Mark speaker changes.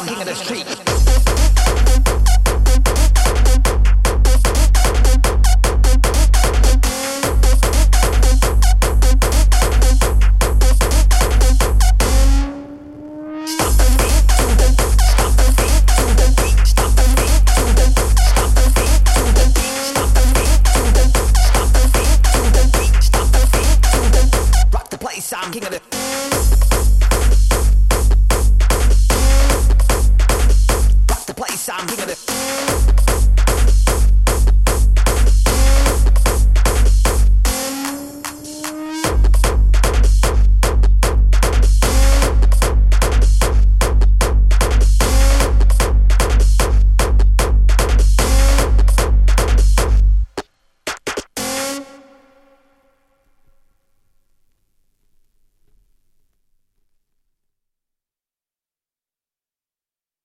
Speaker 1: I'm king of the street.